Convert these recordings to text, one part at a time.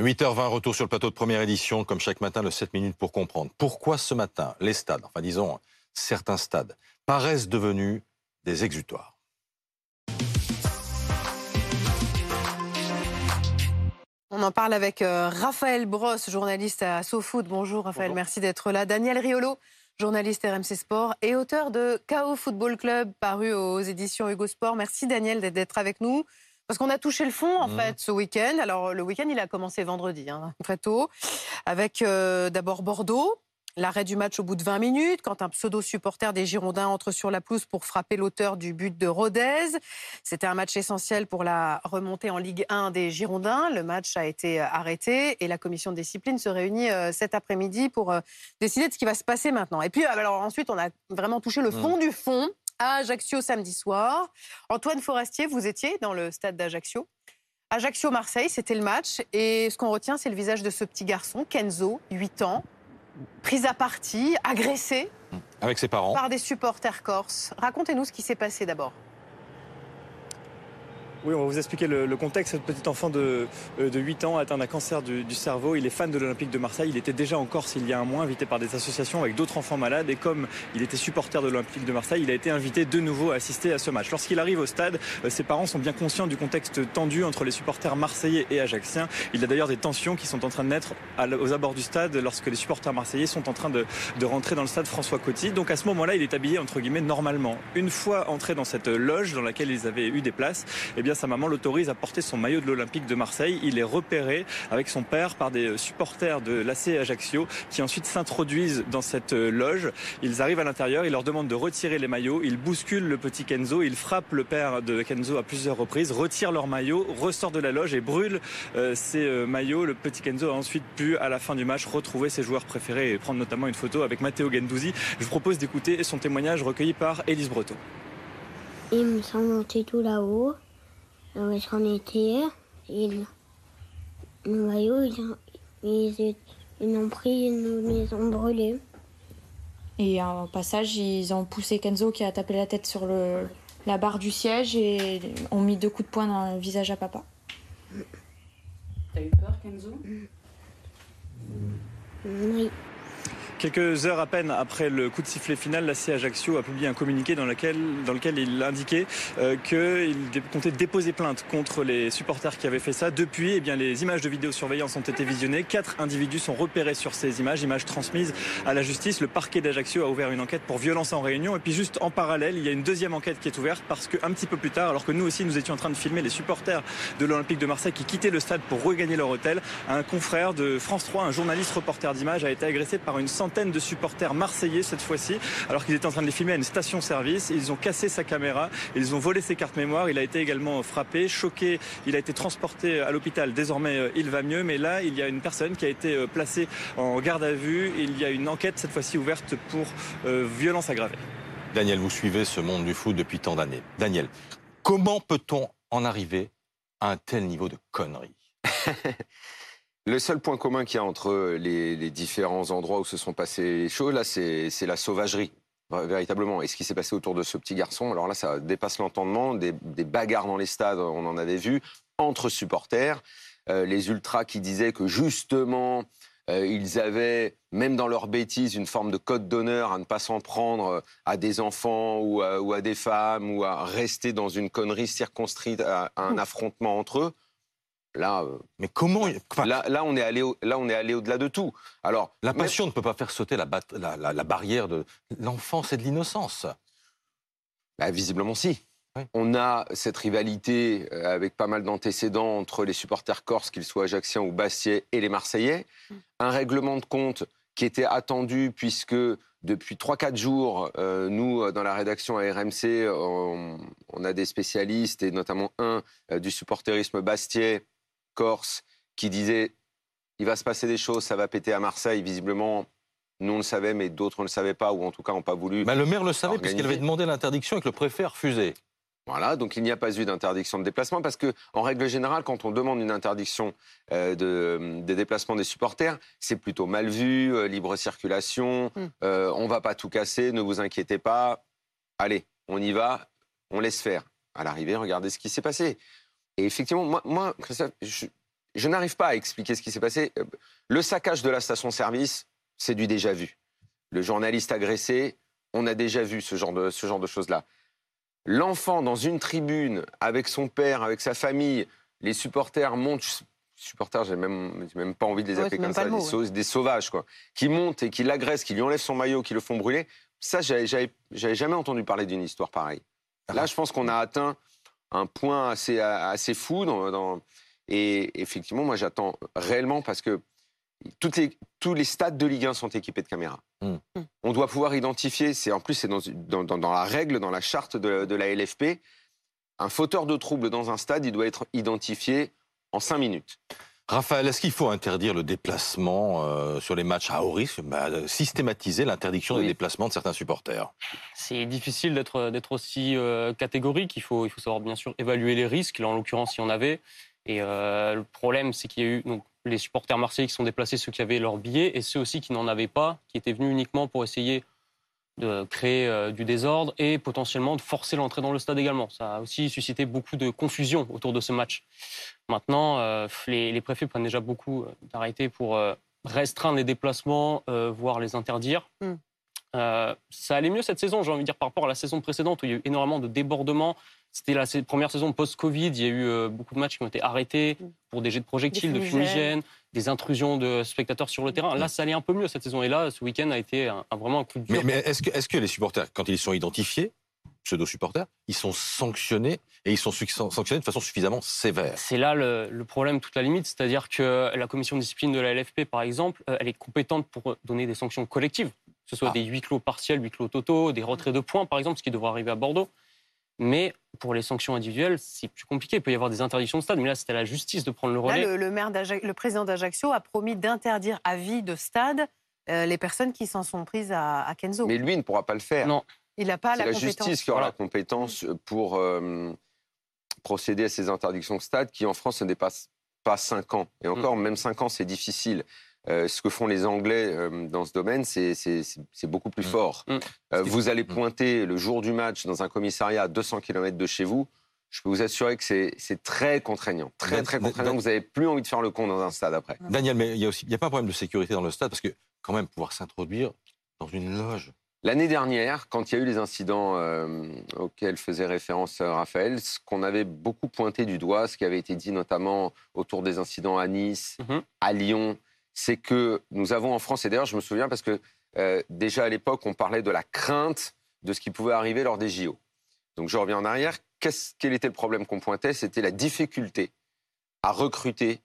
8h20, retour sur le plateau de première édition, comme chaque matin, le 7 minutes pour comprendre. Pourquoi ce matin, les stades, enfin disons certains stades, paraissent devenus des exutoires On en parle avec euh, Raphaël Brosse, journaliste à SoFoot. Bonjour Raphaël, merci d'être là. Daniel Riolo, journaliste RMC Sport et auteur de KO Football Club, paru aux éditions Hugo Sport. Merci Daniel d'être avec nous. Parce qu'on a touché le fond, en mmh. fait, ce week-end. Alors, le week-end, il a commencé vendredi, hein, très tôt, avec euh, d'abord Bordeaux, L'arrêt du match au bout de 20 minutes, quand un pseudo-supporter des Girondins entre sur la pelouse pour frapper l'auteur du but de Rodez. C'était un match essentiel pour la remontée en Ligue 1 des Girondins. Le match a été euh, arrêté et la commission de discipline se réunit euh, cet après-midi pour décider de ce qui va se passer maintenant. Et puis, alors ensuite, on a vraiment touché le fond mmh. du fond à Ajaccio samedi soir. Antoine Forestier, vous étiez dans le stade d'Ajaccio. Ajaccio-Marseille, c'était le match. Et ce qu'on retient, c'est le visage de ce petit garçon, Kenzo, 8 ans, prise à partie, agressée. Avec ses parents. Par des supporters corses. Racontez-nous ce qui s'est passé d'abord. Oui, on va vous expliquer le, contexte. Ce petit enfant de, euh, de 8 ans atteint d'un cancer du, cerveau. Il est fan de l'Olympique de Marseille. Il était déjà en Corse il y a un mois, invité par des associations avec d'autres enfants malades. Et comme il était supporter de l'Olympique de Marseille, il a été invité de nouveau à assister à ce match. Lorsqu'il arrive au stade, euh, ses parents sont bien conscients du contexte tendu entre les supporters marseillais et ajaxiens. Il y a d'ailleurs des tensions qui sont en train de naître aux abords du stade lorsque les supporters marseillais sont en train de, de rentrer dans le stade François Coty. Donc à ce moment-là, il est habillé entre guillemets normalement. Une fois entré dans cette loge dans laquelle ils avaient eu des places, eh bien sa maman l'autorise à porter son maillot de l'Olympique de Marseille. Il est repéré avec son père par des supporters de l'AC Ajaccio qui ensuite s'introduisent dans cette loge. Ils arrivent à l'intérieur, ils leur demandent de retirer les maillots, ils bousculent le petit Kenzo, ils frappent le père de Kenzo à plusieurs reprises, retirent leur maillot, ressortent de la loge et brûlent euh, ces euh, maillots. Le petit Kenzo a ensuite pu, à la fin du match, retrouver ses joueurs préférés et prendre notamment une photo avec Matteo Gendouzi. Je vous propose d'écouter son témoignage recueilli par Élise Breton. Ils me sont montés tout là-haut. Donc, j'en étais. Ils, le maillot, ils, ils, ont pris, ils nous les ont brûlés. Et en passage, ils ont poussé Kenzo qui a tapé la tête sur le, la barre du siège et ont mis deux coups de poing dans le visage à papa. T'as eu peur, Kenzo? Oui. Quelques heures à peine après le coup de sifflet final, la Ajaccio a publié un communiqué dans lequel, dans lequel il indiquait euh, qu'il comptait déposer plainte contre les supporters qui avaient fait ça. Depuis, eh bien, les images de vidéosurveillance ont été visionnées. Quatre individus sont repérés sur ces images, images transmises à la justice. Le parquet d'Ajaccio a ouvert une enquête pour violence en réunion. Et puis juste en parallèle, il y a une deuxième enquête qui est ouverte parce qu'un petit peu plus tard, alors que nous aussi nous étions en train de filmer les supporters de l'Olympique de Marseille qui quittaient le stade pour regagner leur hôtel, un confrère de France 3, un journaliste reporter d'images, a été agressé par une centaine de supporters marseillais cette fois-ci, alors qu'ils étaient en train de les filmer à une station-service. Ils ont cassé sa caméra, ils ont volé ses cartes mémoire. Il a été également frappé, choqué. Il a été transporté à l'hôpital. Désormais, euh, il va mieux. Mais là, il y a une personne qui a été euh, placée en garde à vue. Il y a une enquête cette fois-ci ouverte pour euh, violence aggravée. Daniel, vous suivez ce monde du foot depuis tant d'années. Daniel, comment peut-on en arriver à un tel niveau de conneries? Le seul point commun qu'il y a entre les, différents endroits où se sont passées les choses, là, c'est la sauvagerie véritablement. Et ce qui s'est passé autour de ce petit garçon, alors là, ça dépasse l'entendement. Des, bagarres dans les stades, on en avait vu, entre supporters. Euh, les ultras qui disaient que justement, euh, ils avaient, même dans leur bêtise, une forme de code d'honneur à ne pas s'en prendre à des enfants ou à, des femmes ou à rester dans une connerie circonscrite à un affrontement entre eux. Là, euh, mais comment là, là, on est allé, là, on est allé au-delà de tout. Alors, la passion ne peut pas faire sauter la, la, barrière de l'enfance et de l'innocence. Bah, visiblement, si. On a cette rivalité euh, avec pas mal d'antécédents entre les supporters corses, qu'ils soient ajacciens ou bastiais, et les Marseillais. Mm. Un règlement de compte qui était attendu puisque depuis 3-4 jours, euh, nous, dans la rédaction à RMC, on, on, a des spécialistes, et notamment un du supporterisme bastiais, Corse qui disait il va se passer des choses, ça va péter à Marseille. Visiblement, nous on le savait, mais d'autres ne le savaient pas, ou en tout cas n'ont pas voulu. le maire le savait puisqu'il avait demandé l'interdiction et que le préfet a refusé. Voilà, donc il n'y a pas eu d'interdiction de déplacement parce que, en règle générale, quand on demande une interdiction euh, de, des déplacements des supporters, c'est plutôt mal vu, euh, libre circulation, on hmm. euh, on va pas tout casser, ne vous inquiétez pas, allez, on y va, on laisse faire. À l'arrivée, regardez ce qui s'est passé. Et effectivement, moi, moi Christophe, je n'arrive pas à expliquer ce qui s'est passé. Euh, Le saccage de la station-service, c'est du déjà vu. Le journaliste agressé, on a déjà vu ce genre de, ce genre de choses-là. L'enfant dans une tribune avec son père, avec sa famille, les supporters montent. Supporters, j'ai même, même pas envie de les appeler comme ça, des, des sauvages, quoi. Qui montent et qui l'agressent, qui lui enlèvent son maillot, qui le font brûler. Ça, j'avais, jamais entendu parler d'une histoire pareille. Là, je pense qu'on a atteint un point assez, assez fou. Dans, dans- et effectivement, moi, j'attends réellement parce que toutes les, tous les stades de Ligue 1 sont équipés de caméras. Mm. Mm. On doit pouvoir identifier, c'est en plus, c'est dans, dans, dans- dans la règle, dans la charte de, de la LFP, un fauteur de trouble dans un stade, il doit être identifié en cinq minutes. Raphaël, est-ce qu'il faut interdire le déplacement euh, sur les matchs à haut risque? Bah, Systématiser l'interdiction des déplacements de certains supporters C'est difficile d'être d'être aussi euh, catégorique. Il faut, il faut savoir bien sûr évaluer les risques. Là, en l'occurrence, il y en avait. Et euh, le problème, c'est qu'il y a eu donc, les supporters marseillais qui sont déplacés, ceux qui avaient leur billet, et ceux aussi qui n'en avaient pas, qui étaient venus uniquement pour essayer de créer euh, du désordre et potentiellement de forcer l'entrée dans le stade également. Ça a aussi suscité beaucoup de confusion autour de ce match. Maintenant, euh, les, les préfets prennent déjà beaucoup euh, d'arrêtés pour restreindre les déplacements, voire les interdire. Mm. Euh, ça allait mieux cette saison, j'ai envie de dire, par rapport à la saison précédente où il y a eu énormément de débordements. C'était la première saison post-Covid, il y a eu euh, beaucoup de matchs qui ont été arrêtés Mm. pour des jets de projectiles, de fumigènes. des intrusions de spectateurs sur le terrain. Là, ça allait un peu mieux cette saison. Et là, ce week-end a été un- un- vraiment un coup de dur. Mais, mais est-ce que, est que les supporters, quand ils sont identifiés, pseudo-supporters, ils sont sanctionnés et ils sont sanctionnés de façon suffisamment sévère? C'est là le, le problème, toute la limite. C'est-à-dire que la commission de discipline de la LFP, par exemple, euh, elle est compétente pour donner des sanctions collectives, que ce soit Ah. des huis clos partiels, huis clos totaux, des retraits de points, par exemple, ce qui devrait arriver à Bordeaux. Mais pour les sanctions individuelles, c'est plus compliqué. Il peut y avoir des interdictions de stade, mais là, c'était à la justice de prendre le Là, relais. le, le maire le président d'Ajaccio a promis d'interdire à vie de stade euh, les personnes qui s'en sont prises à, à Kenzo. Mais lui il ne pourra pas le faire. Non. il n'a pas C'est la, la, compétence. justice qui aura Voilà. la compétence pour euh, procéder à ces interdictions de stade qui, en France, ne dépassent pas 5 ans. Et encore, même 5 ans, c'est difficile. Euh, ce que font les Anglais euh, dans ce domaine, c'est- beaucoup plus Mm. fort. Mm. Euh, vous allez Mm. pointer le jour du match dans un commissariat à 200 km de chez vous. Je peux vous assurer que c'est très contraignant. Très, très contraignant. Vous n'avez plus envie de faire le con dans un stade après. Daniel, mais il y a aussi, il y a pas un problème de sécurité dans le stade parce que quand même pouvoir s'introduire dans une loge. L'année dernière, quand il y a eu les incidents euh, auxquels faisait référence Raphaël, ce qu'on avait beaucoup pointé du doigt, ce qui avait été dit notamment autour des incidents à Nice, Mhm. à Lyon, c'est que nous avons en France, et d'ailleurs je me souviens parce que euh, déjà à l'époque on parlait de la crainte de ce qui pouvait arriver lors des JO. Donc je reviens en arrière, quel était le problème qu'on pointait? C'était la difficulté à recruter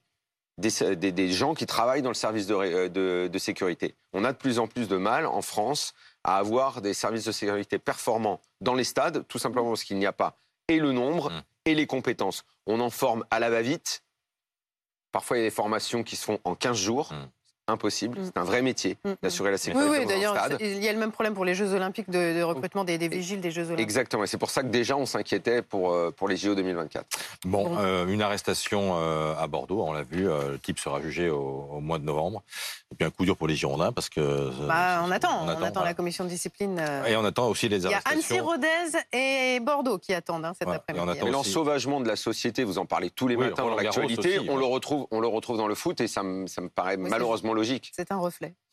des, des- des gens qui travaillent dans le service de, euh, de- de sécurité. On a de plus en plus de mal en France à avoir des services de sécurité performants dans les stades, tout simplement parce qu'il n'y a pas et le nombre Mm. et les compétences. On en forme à la va-vite. Parfois, il y a des formations qui se font en 15 jours. Mm. Impossible. Mm. C'est un vrai métier Mm, mm. d'assurer la Oui, sécurité oui, dans un d'ailleurs, il y a le même problème pour les Jeux Olympiques de, de recrutement des, des vigiles des Jeux Olympiques. Exactement. Et c'est pour ça que déjà, on s'inquiétait pour, euh, pour les JO 2024. Bon, Bon. euh, une arrestation euh, à Bordeaux, on l'a vu, euh, le type sera jugé au, au mois de novembre. Et puis un coup dur pour les Girondins parce que... euh, Bah, on attend, on, attend, voilà. la commission de discipline. euh. Et on attend aussi les Il y a Annecy, arrestations. Rodez et Bordeaux qui attendent hein, cet Ouais, après-midi. aussi- l'ensauvagement de la société, vous en parlez tous les Oui, matins dans l'actualité, on, ouais. le retrouve, on le retrouve dans le foot et ça me, ça me paraît Oui, malheureusement C'est un reflet.